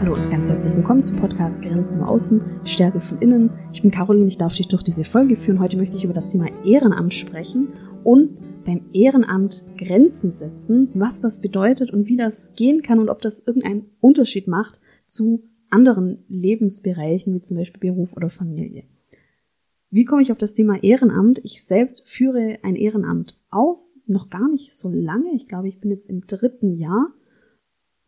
Hallo und ganz herzlich willkommen zum Podcast Grenzen im Außen, Stärke von Innen. Ich bin Caroline, ich darf dich durch diese Folge führen. Heute möchte ich über das Thema Ehrenamt sprechen und beim Ehrenamt Grenzen setzen, was das bedeutet und wie das gehen kann und ob das irgendeinen Unterschied macht zu anderen Lebensbereichen, wie zum Beispiel Beruf oder Familie. Wie komme ich auf das Thema Ehrenamt? Ich selbst führe ein Ehrenamt aus, noch gar nicht so lange. Ich glaube, ich bin jetzt im dritten Jahr.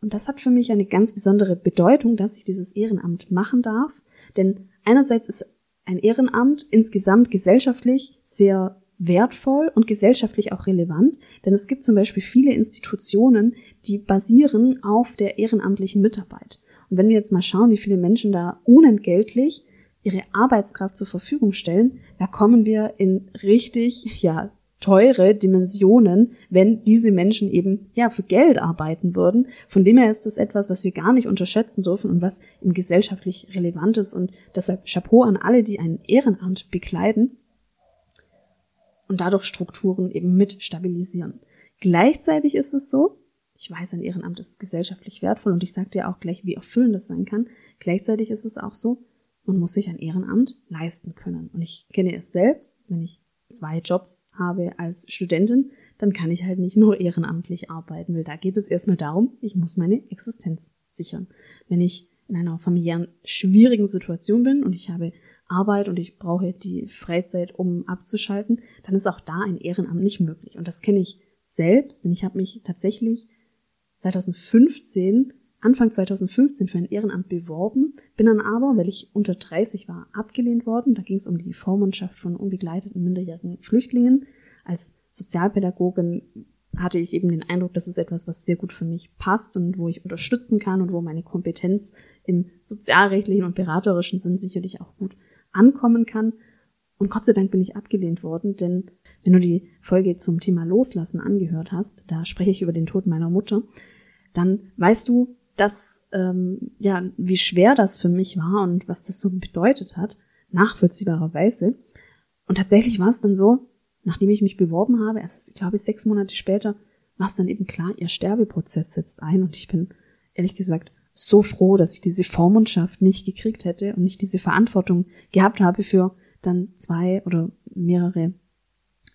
Und das hat für mich eine ganz besondere Bedeutung, dass ich dieses Ehrenamt machen darf. Denn einerseits ist ein Ehrenamt insgesamt gesellschaftlich sehr wertvoll und gesellschaftlich auch relevant, denn es gibt zum Beispiel viele Institutionen, die basieren auf der ehrenamtlichen Mitarbeit. Und wenn wir jetzt mal schauen, wie viele Menschen da unentgeltlich ihre Arbeitskraft zur Verfügung stellen, da kommen wir in richtig, ja, teure Dimensionen, wenn diese Menschen eben ja für Geld arbeiten würden. Von dem her ist das etwas, was wir gar nicht unterschätzen dürfen und was im gesellschaftlich relevant ist und deshalb Chapeau an alle, die ein Ehrenamt bekleiden und dadurch Strukturen eben mit stabilisieren. Gleichzeitig ist es so, ich weiß, ein Ehrenamt ist gesellschaftlich wertvoll und ich sage dir auch gleich, wie erfüllend das sein kann. Gleichzeitig ist es auch so, man muss sich ein Ehrenamt leisten können. Und ich kenne es selbst, wenn ich zwei Jobs habe als Studentin, dann kann ich halt nicht nur ehrenamtlich arbeiten, weil da geht es erstmal darum, ich muss meine Existenz sichern. Wenn ich in einer familiären schwierigen Situation bin und ich habe Arbeit und ich brauche die Freizeit, um abzuschalten, dann ist auch da ein Ehrenamt nicht möglich. Und das kenne ich selbst, denn ich habe mich tatsächlich 2015 Anfang 2015 für ein Ehrenamt beworben, bin dann aber, weil ich unter 30 war, abgelehnt worden. Da ging es um die Vormundschaft von unbegleiteten minderjährigen Flüchtlingen. Als Sozialpädagogin hatte ich eben den Eindruck, das ist etwas, was sehr gut für mich passt und wo ich unterstützen kann und wo meine Kompetenz im sozialrechtlichen und beraterischen Sinn sicherlich auch gut ankommen kann. Und Gott sei Dank bin ich abgelehnt worden, denn wenn du die Folge zum Thema Loslassen angehört hast, da spreche ich über den Tod meiner Mutter, dann weißt du, dass ähm, ja wie schwer das für mich war und was das so bedeutet hat, nachvollziehbarerweise. Und tatsächlich war es dann so, nachdem ich mich beworben habe, erst glaube ich sechs Monate später, war es dann eben klar, ihr Sterbeprozess setzt ein und ich bin ehrlich gesagt so froh, dass ich diese Vormundschaft nicht gekriegt hätte und nicht diese Verantwortung gehabt habe für dann zwei oder mehrere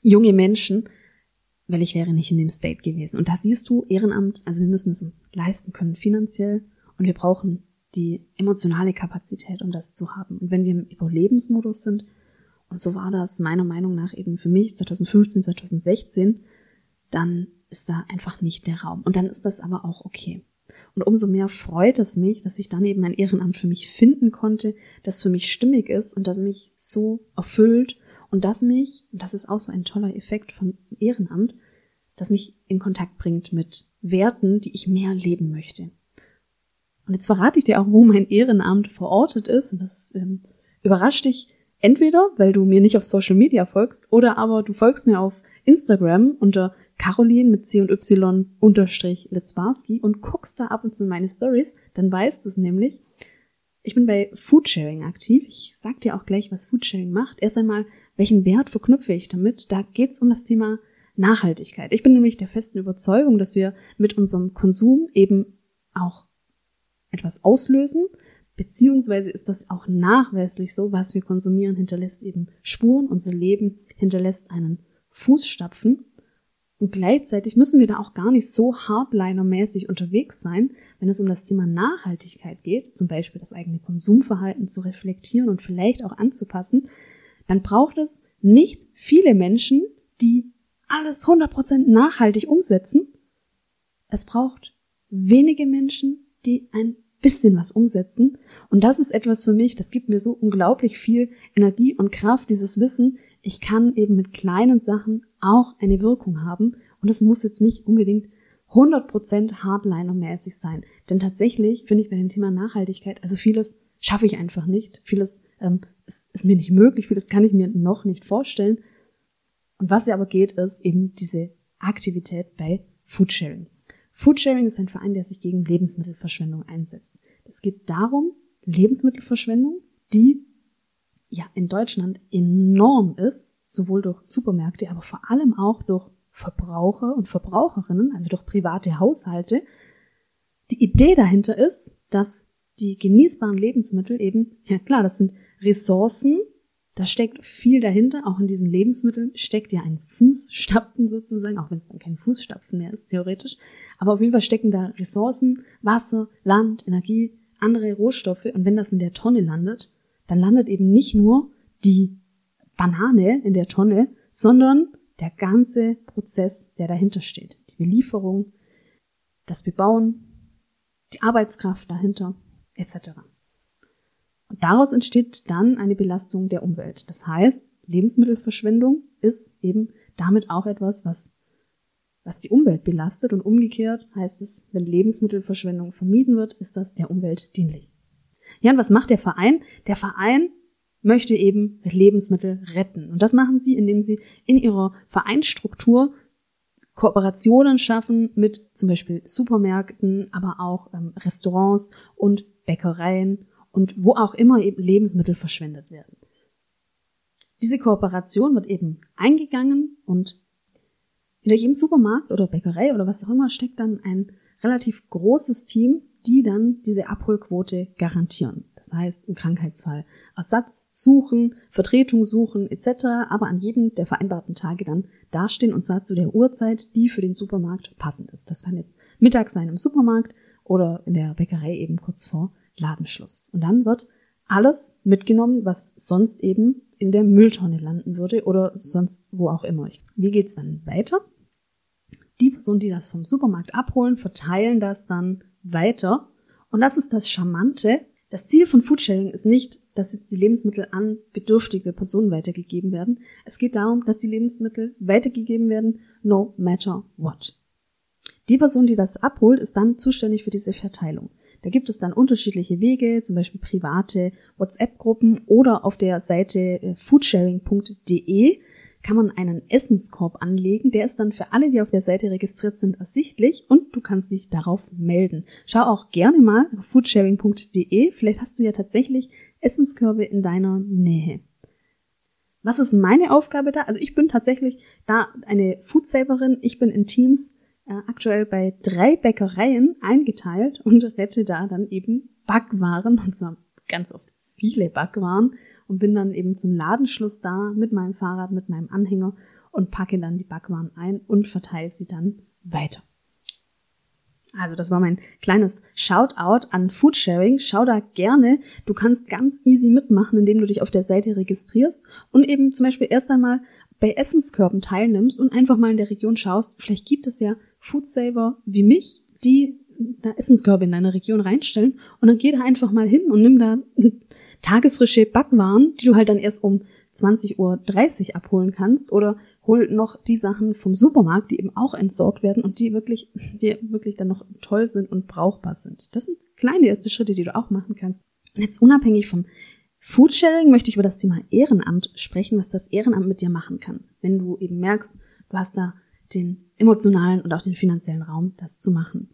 junge Menschen, weil ich wäre nicht in dem State gewesen. Und da siehst du, Ehrenamt, also wir müssen es uns leisten können finanziell und wir brauchen die emotionale Kapazität, um das zu haben. Und wenn wir im Überlebensmodus sind, und so war das meiner Meinung nach eben für mich 2015, 2016, dann ist da einfach nicht der Raum. Und dann ist das aber auch okay. Und umso mehr freut es mich, dass ich dann eben ein Ehrenamt für mich finden konnte, das für mich stimmig ist und das mich so erfüllt und das mich, und das ist auch so ein toller Effekt von Ehrenamt, das mich in Kontakt bringt mit Werten, die ich mehr leben möchte. Und jetzt verrate ich dir auch, wo mein Ehrenamt verortet ist. Und das ähm, überrascht dich entweder, weil du mir nicht auf Social Media folgst, oder aber du folgst mir auf Instagram unter Caroline mit C und Y unterstrich Litzbarski und guckst da ab und zu meine Stories, dann weißt du es nämlich. Ich bin bei Foodsharing aktiv. Ich sag dir auch gleich, was Foodsharing macht. Erst einmal welchen Wert verknüpfe ich damit? Da geht es um das Thema Nachhaltigkeit. Ich bin nämlich der festen Überzeugung, dass wir mit unserem Konsum eben auch etwas auslösen, beziehungsweise ist das auch nachweislich so, was wir konsumieren, hinterlässt eben Spuren, unser Leben hinterlässt einen Fußstapfen. Und gleichzeitig müssen wir da auch gar nicht so hardliner-mäßig unterwegs sein, wenn es um das Thema Nachhaltigkeit geht, zum Beispiel das eigene Konsumverhalten zu reflektieren und vielleicht auch anzupassen, dann braucht es nicht viele Menschen, die alles 100% nachhaltig umsetzen. Es braucht wenige Menschen, die ein bisschen was umsetzen. Und das ist etwas für mich, das gibt mir so unglaublich viel Energie und Kraft, dieses Wissen. Ich kann eben mit kleinen Sachen auch eine Wirkung haben. Und es muss jetzt nicht unbedingt 100% Hardliner-mäßig sein. Denn tatsächlich finde ich bei dem Thema Nachhaltigkeit, also vieles schaffe ich einfach nicht. Vieles ähm, ist, ist mir nicht möglich, vieles kann ich mir noch nicht vorstellen. Und was ja aber geht, ist eben diese Aktivität bei Foodsharing. Foodsharing ist ein Verein, der sich gegen Lebensmittelverschwendung einsetzt. Es geht darum, Lebensmittelverschwendung, die ja in Deutschland enorm ist, sowohl durch Supermärkte, aber vor allem auch durch Verbraucher und Verbraucherinnen, also durch private Haushalte. Die Idee dahinter ist, dass die genießbaren Lebensmittel eben, ja klar, das sind Ressourcen, da steckt viel dahinter, auch in diesen Lebensmitteln steckt ja ein Fußstapfen sozusagen, auch wenn es dann kein Fußstapfen mehr ist, theoretisch. Aber auf jeden Fall stecken da Ressourcen, Wasser, Land, Energie, andere Rohstoffe. Und wenn das in der Tonne landet, dann landet eben nicht nur die Banane in der Tonne, sondern der ganze Prozess, der dahinter steht. Die Belieferung, das Bebauen, die Arbeitskraft dahinter, etc. Und daraus entsteht dann eine Belastung der Umwelt. Das heißt, Lebensmittelverschwendung ist eben damit auch etwas, was, was die Umwelt belastet und umgekehrt heißt es, wenn Lebensmittelverschwendung vermieden wird, ist das der Umwelt dienlich. Ja, und was macht der Verein? Der Verein möchte eben Lebensmittel retten. Und das machen sie, indem sie in ihrer Vereinsstruktur Kooperationen schaffen mit zum Beispiel Supermärkten, aber auch ähm, Restaurants und Bäckereien und wo auch immer eben Lebensmittel verschwendet werden. Diese Kooperation wird eben eingegangen und hinter jedem Supermarkt oder Bäckerei oder was auch immer steckt dann ein relativ großes Team, die dann diese Abholquote garantieren. Das heißt, im Krankheitsfall Ersatz suchen, Vertretung suchen etc., aber an jedem der vereinbarten Tage dann dastehen und zwar zu der Uhrzeit, die für den Supermarkt passend ist. Das kann jetzt Mittag sein im Supermarkt oder in der Bäckerei eben kurz vor Ladenschluss. Und dann wird alles mitgenommen, was sonst eben in der Mülltonne landen würde oder sonst wo auch immer. Wie geht's dann weiter? Die Personen, die das vom Supermarkt abholen, verteilen das dann weiter. Und das ist das Charmante. Das Ziel von Foodsharing ist nicht, dass die Lebensmittel an bedürftige Personen weitergegeben werden. Es geht darum, dass die Lebensmittel weitergegeben werden, no matter what. Die Person, die das abholt, ist dann zuständig für diese Verteilung. Da gibt es dann unterschiedliche Wege, zum Beispiel private WhatsApp-Gruppen oder auf der Seite äh, foodsharing.de kann man einen Essenskorb anlegen. Der ist dann für alle, die auf der Seite registriert sind, ersichtlich und du kannst dich darauf melden. Schau auch gerne mal auf foodsharing.de. Vielleicht hast du ja tatsächlich Essenskörbe in deiner Nähe. Was ist meine Aufgabe da? Also ich bin tatsächlich da eine Foodsaverin. Ich bin in Teams äh, aktuell bei drei Bäckereien eingeteilt und rette da dann eben Backwaren, und zwar ganz oft viele Backwaren und bin dann eben zum Ladenschluss da mit meinem Fahrrad, mit meinem Anhänger und packe dann die Backwaren ein und verteile sie dann weiter. Also das war mein kleines Shoutout an Foodsharing. Schau da gerne. Du kannst ganz easy mitmachen, indem du dich auf der Seite registrierst und eben zum Beispiel erst einmal bei Essenskörben teilnimmst und einfach mal in der Region schaust. Vielleicht gibt es ja Foodsaver wie mich, die da Essenskörbe in deiner Region reinstellen und dann geh da einfach mal hin und nimm da tagesfrische Backwaren, die du halt dann erst um 20.30 Uhr abholen kannst oder hol noch die Sachen vom Supermarkt, die eben auch entsorgt werden und die wirklich, die wirklich dann noch toll sind und brauchbar sind. Das sind kleine erste Schritte, die du auch machen kannst. Und jetzt unabhängig vom Foodsharing möchte ich über das Thema Ehrenamt sprechen, was das Ehrenamt mit dir machen kann. Wenn du eben merkst, du hast da den emotionalen und auch den finanziellen Raum, das zu machen.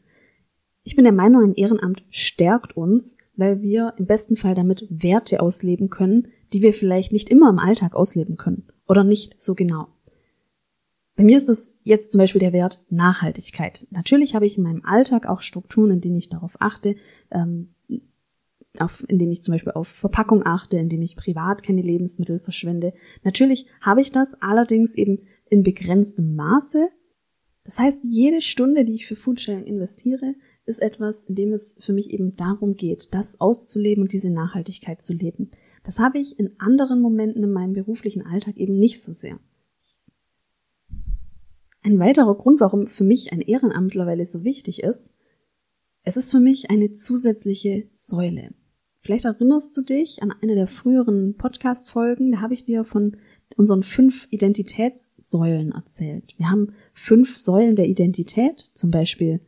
Ich bin der Meinung, ein Ehrenamt stärkt uns, weil wir im besten Fall damit Werte ausleben können, die wir vielleicht nicht immer im Alltag ausleben können oder nicht so genau. Bei mir ist es jetzt zum Beispiel der Wert Nachhaltigkeit. Natürlich habe ich in meinem Alltag auch Strukturen, in denen ich darauf achte, ähm, auf, indem ich zum Beispiel auf Verpackung achte, indem ich privat keine Lebensmittel verschwende. Natürlich habe ich das allerdings eben in begrenztem Maße. Das heißt, jede Stunde, die ich für Foodsharing investiere, ist etwas, in dem es für mich eben darum geht, das auszuleben und diese Nachhaltigkeit zu leben. Das habe ich in anderen Momenten in meinem beruflichen Alltag eben nicht so sehr. Ein weiterer Grund, warum für mich ein Ehrenamt mittlerweile so wichtig ist, es ist für mich eine zusätzliche Säule. Vielleicht erinnerst du dich an eine der früheren Podcast-Folgen, da habe ich dir von unseren fünf Identitätssäulen erzählt. Wir haben fünf Säulen der Identität, zum Beispiel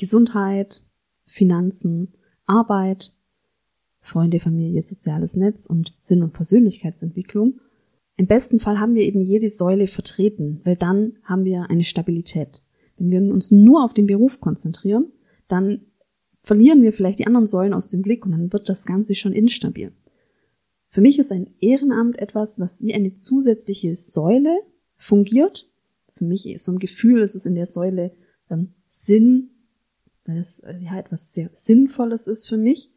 Gesundheit, Finanzen, Arbeit, Freunde, Familie, soziales Netz und Sinn- und Persönlichkeitsentwicklung. Im besten Fall haben wir eben jede Säule vertreten, weil dann haben wir eine Stabilität. Wenn wir uns nur auf den Beruf konzentrieren, dann verlieren wir vielleicht die anderen Säulen aus dem Blick und dann wird das Ganze schon instabil. Für mich ist ein Ehrenamt etwas, was wie eine zusätzliche Säule fungiert, für mich so ein Gefühl, es ist in der Säule ähm, Sinn, weil es äh, ja etwas sehr Sinnvolles ist für mich.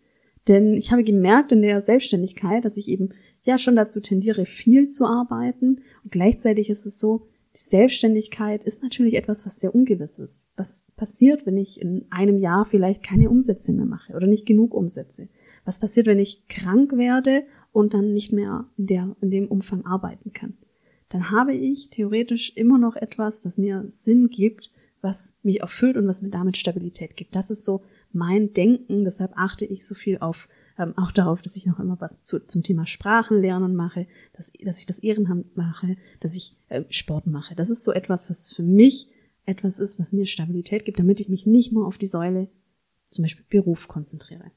Denn ich habe gemerkt in der Selbstständigkeit, dass ich eben ja schon dazu tendiere, viel zu arbeiten. Und gleichzeitig ist es so, die Selbstständigkeit ist natürlich etwas, was sehr ungewiss ist. Was passiert, wenn ich in einem Jahr vielleicht keine Umsätze mehr mache oder nicht genug Umsätze? Was passiert, wenn ich krank werde und dann nicht mehr in, der, in dem Umfang arbeiten kann? Dann habe ich theoretisch immer noch etwas, was mir Sinn gibt, was mich erfüllt und was mir damit Stabilität gibt. Das ist so mein Denken. Deshalb achte ich so viel auf ähm, auch darauf, dass ich noch immer was zu, zum Thema Sprachenlernen mache, dass, dass ich das Ehrenamt mache, dass ich äh, Sport mache. Das ist so etwas, was für mich etwas ist, was mir Stabilität gibt, damit ich mich nicht nur auf die Säule, zum Beispiel Beruf, konzentriere.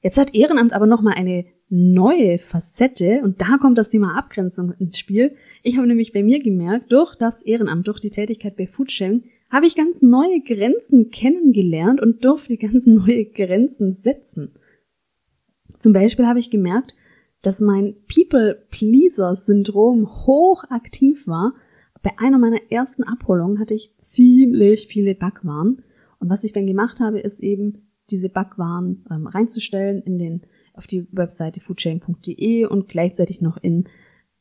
Jetzt hat Ehrenamt aber nochmal eine neue Facette und da kommt das Thema Abgrenzung ins Spiel. Ich habe nämlich bei mir gemerkt, durch das Ehrenamt, durch die Tätigkeit bei Foodsharing, habe ich ganz neue Grenzen kennengelernt und durfte ganz neue Grenzen setzen. Zum Beispiel habe ich gemerkt, dass mein People-Pleaser-Syndrom hochaktiv war. Bei einer meiner ersten Abholungen hatte ich ziemlich viele Backwaren. Und was ich dann gemacht habe, ist eben diese Backwaren ähm, reinzustellen in den, auf die Webseite foodchain.de und gleichzeitig noch in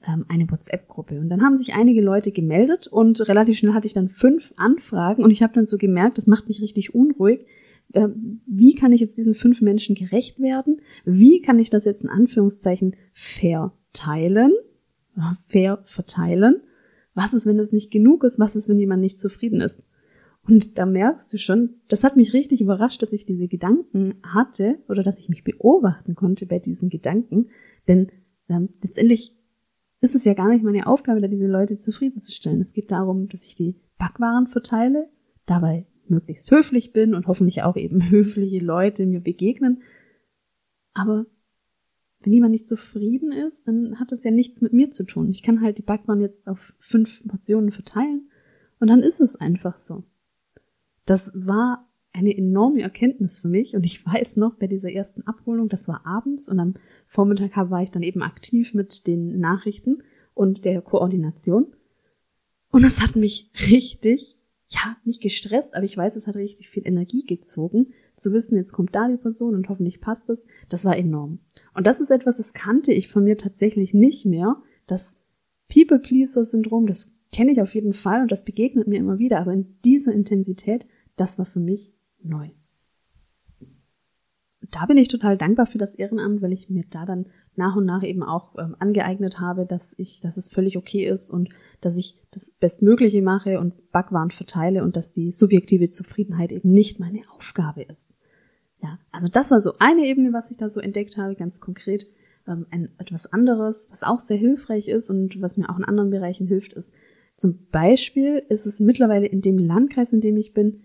ähm, eine WhatsApp-Gruppe. Und dann haben sich einige Leute gemeldet und relativ schnell hatte ich dann fünf Anfragen und ich habe dann so gemerkt, das macht mich richtig unruhig, äh, wie kann ich jetzt diesen fünf Menschen gerecht werden? Wie kann ich das jetzt in Anführungszeichen verteilen? Fair verteilen? Was ist, wenn es nicht genug ist? Was ist, wenn jemand nicht zufrieden ist? Und da merkst du schon, das hat mich richtig überrascht, dass ich diese Gedanken hatte oder dass ich mich beobachten konnte bei diesen Gedanken. Denn ähm, letztendlich ist es ja gar nicht meine Aufgabe, da diese Leute zufriedenzustellen. Es geht darum, dass ich die Backwaren verteile, dabei möglichst höflich bin und hoffentlich auch eben höfliche Leute mir begegnen. Aber wenn jemand nicht zufrieden ist, dann hat das ja nichts mit mir zu tun. Ich kann halt die Backwaren jetzt auf fünf Portionen verteilen und dann ist es einfach so. Das war eine enorme Erkenntnis für mich und ich weiß noch bei dieser ersten Abholung, das war abends und am Vormittag war ich dann eben aktiv mit den Nachrichten und der Koordination und es hat mich richtig ja, nicht gestresst, aber ich weiß, es hat richtig viel Energie gezogen, zu wissen, jetzt kommt da die Person und hoffentlich passt es. Das war enorm. Und das ist etwas, das kannte ich von mir tatsächlich nicht mehr. Das People-Pleaser-Syndrom, das kenne ich auf jeden Fall und das begegnet mir immer wieder, aber in dieser Intensität, das war für mich neu da bin ich total dankbar für das Ehrenamt, weil ich mir da dann nach und nach eben auch ähm, angeeignet habe, dass ich, dass es völlig okay ist und dass ich das Bestmögliche mache und Backwaren verteile und dass die subjektive Zufriedenheit eben nicht meine Aufgabe ist. Ja, also das war so eine Ebene, was ich da so entdeckt habe, ganz konkret. Ähm, ein, etwas anderes, was auch sehr hilfreich ist und was mir auch in anderen Bereichen hilft, ist zum Beispiel ist es mittlerweile in dem Landkreis, in dem ich bin,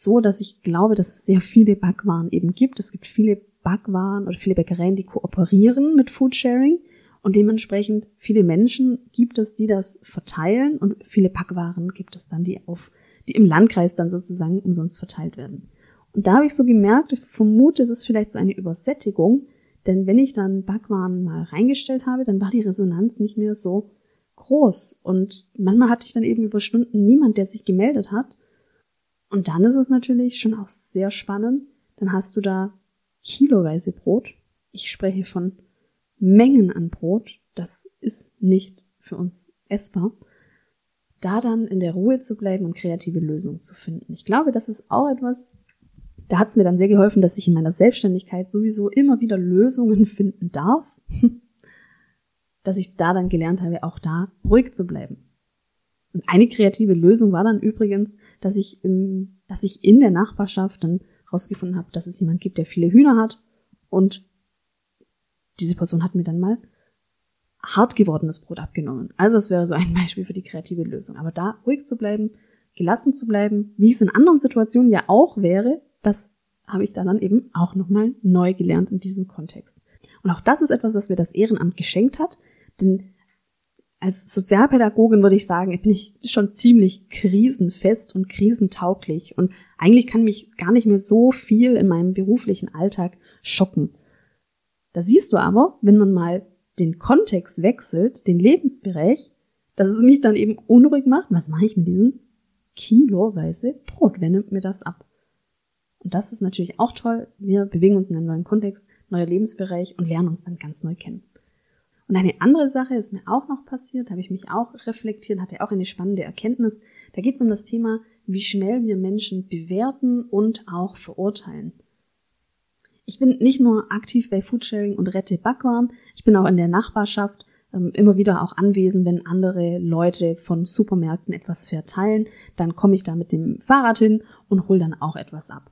so, dass ich glaube, dass es sehr viele Backwaren eben gibt. Es gibt viele Backwaren oder viele Bäckereien, die kooperieren mit Foodsharing und dementsprechend viele Menschen gibt es, die das verteilen und viele Backwaren gibt es dann, die auf, die im Landkreis dann sozusagen umsonst verteilt werden. Und da habe ich so gemerkt, ich vermute, es ist vielleicht so eine Übersättigung, denn wenn ich dann Backwaren mal reingestellt habe, dann war die Resonanz nicht mehr so groß. Und manchmal hatte ich dann eben über Stunden niemand, der sich gemeldet hat. Und dann ist es natürlich schon auch sehr spannend. Dann hast du da kiloweise Brot. Ich spreche von Mengen an Brot. Das ist nicht für uns essbar. Da dann in der Ruhe zu bleiben und kreative Lösungen zu finden. Ich glaube, das ist auch etwas, da hat es mir dann sehr geholfen, dass ich in meiner Selbstständigkeit sowieso immer wieder Lösungen finden darf. dass ich da dann gelernt habe, auch da ruhig zu bleiben. Und eine kreative Lösung war dann übrigens, dass ich, im, dass ich in der Nachbarschaft dann rausgefunden habe, dass es jemand gibt, der viele Hühner hat. Und diese Person hat mir dann mal hart gewordenes Brot abgenommen. Also es wäre so ein Beispiel für die kreative Lösung. Aber da ruhig zu bleiben, gelassen zu bleiben, wie es in anderen Situationen ja auch wäre, das habe ich dann eben auch nochmal neu gelernt in diesem Kontext. Und auch das ist etwas, was mir das Ehrenamt geschenkt hat, denn als Sozialpädagogin würde ich sagen, bin ich schon ziemlich krisenfest und krisentauglich und eigentlich kann mich gar nicht mehr so viel in meinem beruflichen Alltag schocken. Da siehst du aber, wenn man mal den Kontext wechselt, den Lebensbereich, dass es mich dann eben unruhig macht. Was mache ich mit diesem kiloweise Brot? Wer nimmt mir das ab? Und das ist natürlich auch toll. Wir bewegen uns in einem neuen Kontext, neuer Lebensbereich und lernen uns dann ganz neu kennen. Und eine andere Sache ist mir auch noch passiert, habe ich mich auch reflektiert, hatte auch eine spannende Erkenntnis. Da geht es um das Thema, wie schnell wir Menschen bewerten und auch verurteilen. Ich bin nicht nur aktiv bei Foodsharing und rette Backwaren, ich bin auch in der Nachbarschaft ähm, immer wieder auch anwesend, wenn andere Leute von Supermärkten etwas verteilen. Dann komme ich da mit dem Fahrrad hin und hole dann auch etwas ab.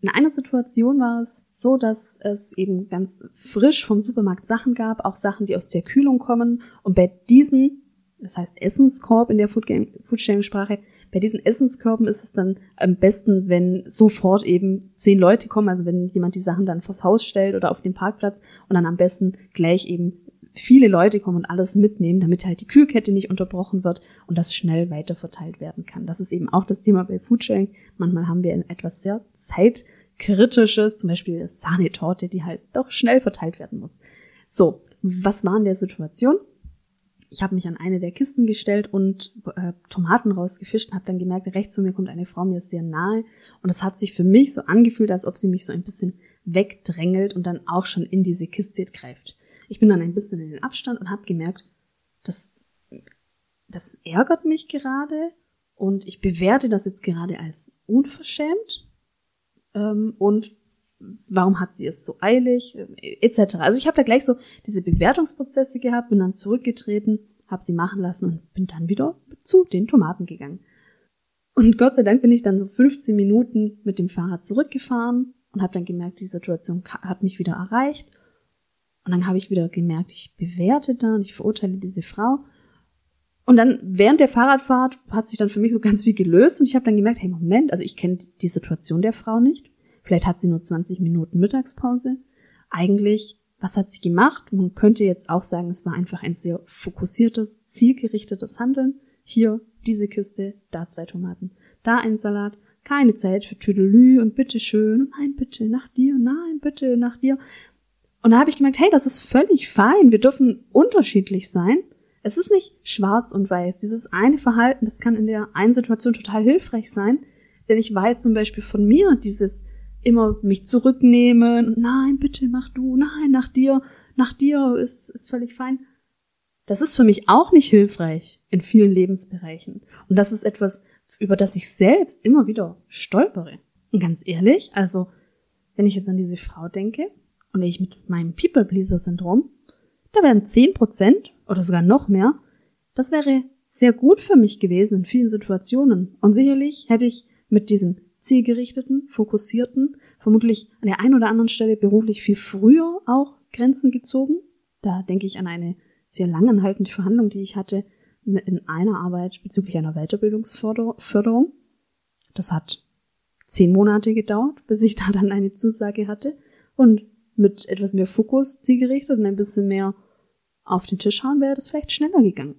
In einer Situation war es so, dass es eben ganz frisch vom Supermarkt Sachen gab, auch Sachen, die aus der Kühlung kommen. Und bei diesen, das heißt Essenskorb in der Foodsharing-Sprache, bei diesen Essenskörben ist es dann am besten, wenn sofort eben zehn Leute kommen, also wenn jemand die Sachen dann vors Haus stellt oder auf den Parkplatz und dann am besten gleich eben viele Leute kommen und alles mitnehmen, damit halt die Kühlkette nicht unterbrochen wird und das schnell weiterverteilt werden kann. Das ist eben auch das Thema bei Foodsharing. Manchmal haben wir etwas sehr zeitkritisches, zum Beispiel Sahnetorte, die halt doch schnell verteilt werden muss. So, was war in der Situation? ich habe mich an eine der Kisten gestellt und äh, Tomaten rausgefischt und habe dann gemerkt, rechts von mir kommt eine Frau mir sehr nahe und es hat sich für mich so angefühlt, als ob sie mich so ein bisschen wegdrängelt und dann auch schon in diese Kiste greift. Ich bin dann ein bisschen in den Abstand und habe gemerkt, das, das ärgert mich gerade und ich bewerte das jetzt gerade als unverschämt ähm, und warum hat sie es so eilig, etc. Also ich habe da gleich so diese Bewertungsprozesse gehabt, bin dann zurückgetreten, habe sie machen lassen und bin dann wieder zu den Tomaten gegangen. Und Gott sei Dank bin ich dann so 15 Minuten mit dem Fahrrad zurückgefahren und habe dann gemerkt, die Situation hat mich wieder erreicht. Und dann habe ich wieder gemerkt, ich bewerte da und ich verurteile diese Frau. Und dann während der Fahrradfahrt hat sich dann für mich so ganz viel gelöst und ich habe dann gemerkt, hey Moment, also ich kenne die Situation der Frau nicht Vielleicht hat sie nur 20 Minuten Mittagspause. Eigentlich, was hat sie gemacht? Man könnte jetzt auch sagen, es war einfach ein sehr fokussiertes, zielgerichtetes Handeln. Hier diese Kiste, da zwei Tomaten, da ein Salat. Keine Zeit für Tüdelü und bitteschön. Nein, bitte, nach dir. Nein, bitte, nach dir. Und da habe ich gemerkt, hey, das ist völlig fein. Wir dürfen unterschiedlich sein. Es ist nicht schwarz und weiß. Dieses eine Verhalten, das kann in der einen Situation total hilfreich sein. Denn ich weiß zum Beispiel von mir, dieses immer mich zurücknehmen. Nein, bitte mach du. Nein, nach dir. Nach dir ist, ist völlig fein. Das ist für mich auch nicht hilfreich in vielen Lebensbereichen. Und das ist etwas, über das ich selbst immer wieder stolpere. Und ganz ehrlich, also, wenn ich jetzt an diese Frau denke und ich mit meinem People-Pleaser-Syndrom, da wären zehn Prozent oder sogar noch mehr, das wäre sehr gut für mich gewesen in vielen Situationen. Und sicherlich hätte ich mit diesem zielgerichteten, fokussierten, vermutlich an der einen oder anderen Stelle beruflich viel früher auch Grenzen gezogen. Da denke ich an eine sehr langanhaltende Verhandlung, die ich hatte in einer Arbeit bezüglich einer Weiterbildungsförderung. Das hat zehn Monate gedauert, bis ich da dann eine Zusage hatte. Und mit etwas mehr Fokus zielgerichtet und ein bisschen mehr auf den Tisch hauen, wäre das vielleicht schneller gegangen.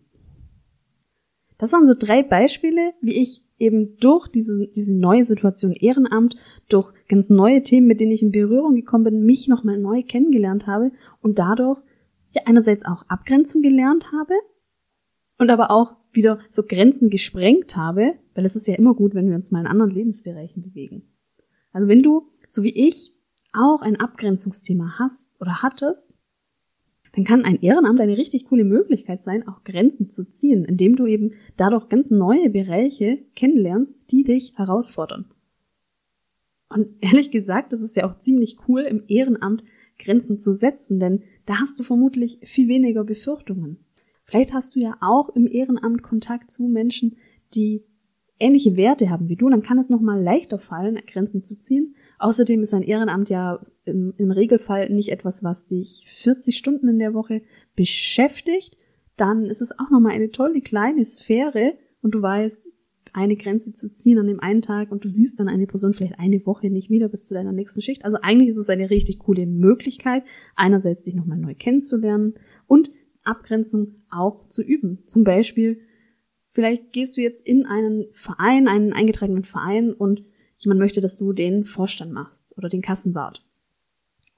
Das waren so drei Beispiele, wie ich eben durch diese, diese neue Situation Ehrenamt, durch ganz neue Themen, mit denen ich in Berührung gekommen bin, mich nochmal neu kennengelernt habe und dadurch ja einerseits auch Abgrenzung gelernt habe und aber auch wieder so Grenzen gesprengt habe, weil es ist ja immer gut, wenn wir uns mal in anderen Lebensbereichen bewegen. Also wenn du, so wie ich, auch ein Abgrenzungsthema hast oder hattest, dann kann ein Ehrenamt eine richtig coole Möglichkeit sein, auch Grenzen zu ziehen, indem du eben dadurch ganz neue Bereiche kennenlernst, die dich herausfordern. Und ehrlich gesagt, das ist ja auch ziemlich cool, im Ehrenamt Grenzen zu setzen, denn da hast du vermutlich viel weniger Befürchtungen. Vielleicht hast du ja auch im Ehrenamt Kontakt zu Menschen, die ähnliche Werte haben wie du, dann kann es nochmal leichter fallen, Grenzen zu ziehen, Außerdem ist ein Ehrenamt ja im, im Regelfall nicht etwas, was dich 40 Stunden in der Woche beschäftigt. Dann ist es auch nochmal eine tolle kleine Sphäre und du weißt, eine Grenze zu ziehen an dem einen Tag und du siehst dann eine Person vielleicht eine Woche nicht wieder bis zu deiner nächsten Schicht. Also eigentlich ist es eine richtig coole Möglichkeit, einerseits dich nochmal neu kennenzulernen und Abgrenzung auch zu üben. Zum Beispiel, vielleicht gehst du jetzt in einen Verein, einen eingetragenen Verein und jemand möchte, dass du den Vorstand machst oder den Kassenwart.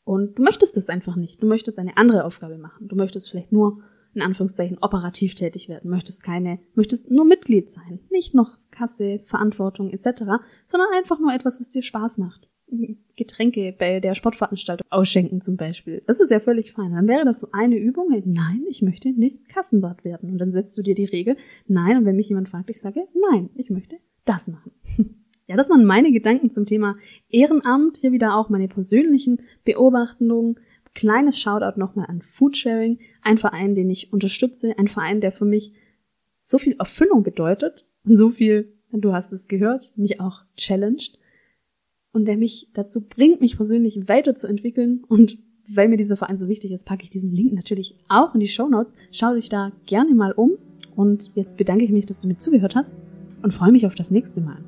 Und du möchtest das einfach nicht. Du möchtest eine andere Aufgabe machen. Du möchtest vielleicht nur in Anführungszeichen operativ tätig werden, möchtest keine, möchtest nur Mitglied sein, nicht noch Kasse, Verantwortung etc., sondern einfach nur etwas, was dir Spaß macht. Getränke bei der Sportveranstaltung ausschenken zum Beispiel. Das ist ja völlig fein. Dann wäre das so eine Übung. Nein, ich möchte nicht Kassenwart werden. Und dann setzt du dir die Regel. Nein, und wenn mich jemand fragt, ich sage, nein, ich möchte das machen. Ja, das waren meine Gedanken zum Thema Ehrenamt. Hier wieder auch meine persönlichen Beobachtungen. Kleines Shoutout nochmal an Foodsharing. Ein Verein, den ich unterstütze. Ein Verein, der für mich so viel Erfüllung bedeutet und so viel, du hast es gehört, mich auch challenged und der mich dazu bringt, mich persönlich weiterzuentwickeln. Und weil mir dieser Verein so wichtig ist, packe ich diesen Link natürlich auch in die Show Notes. Schau dich da gerne mal um. Und jetzt bedanke ich mich, dass du mir zugehört hast und freue mich auf das nächste Mal.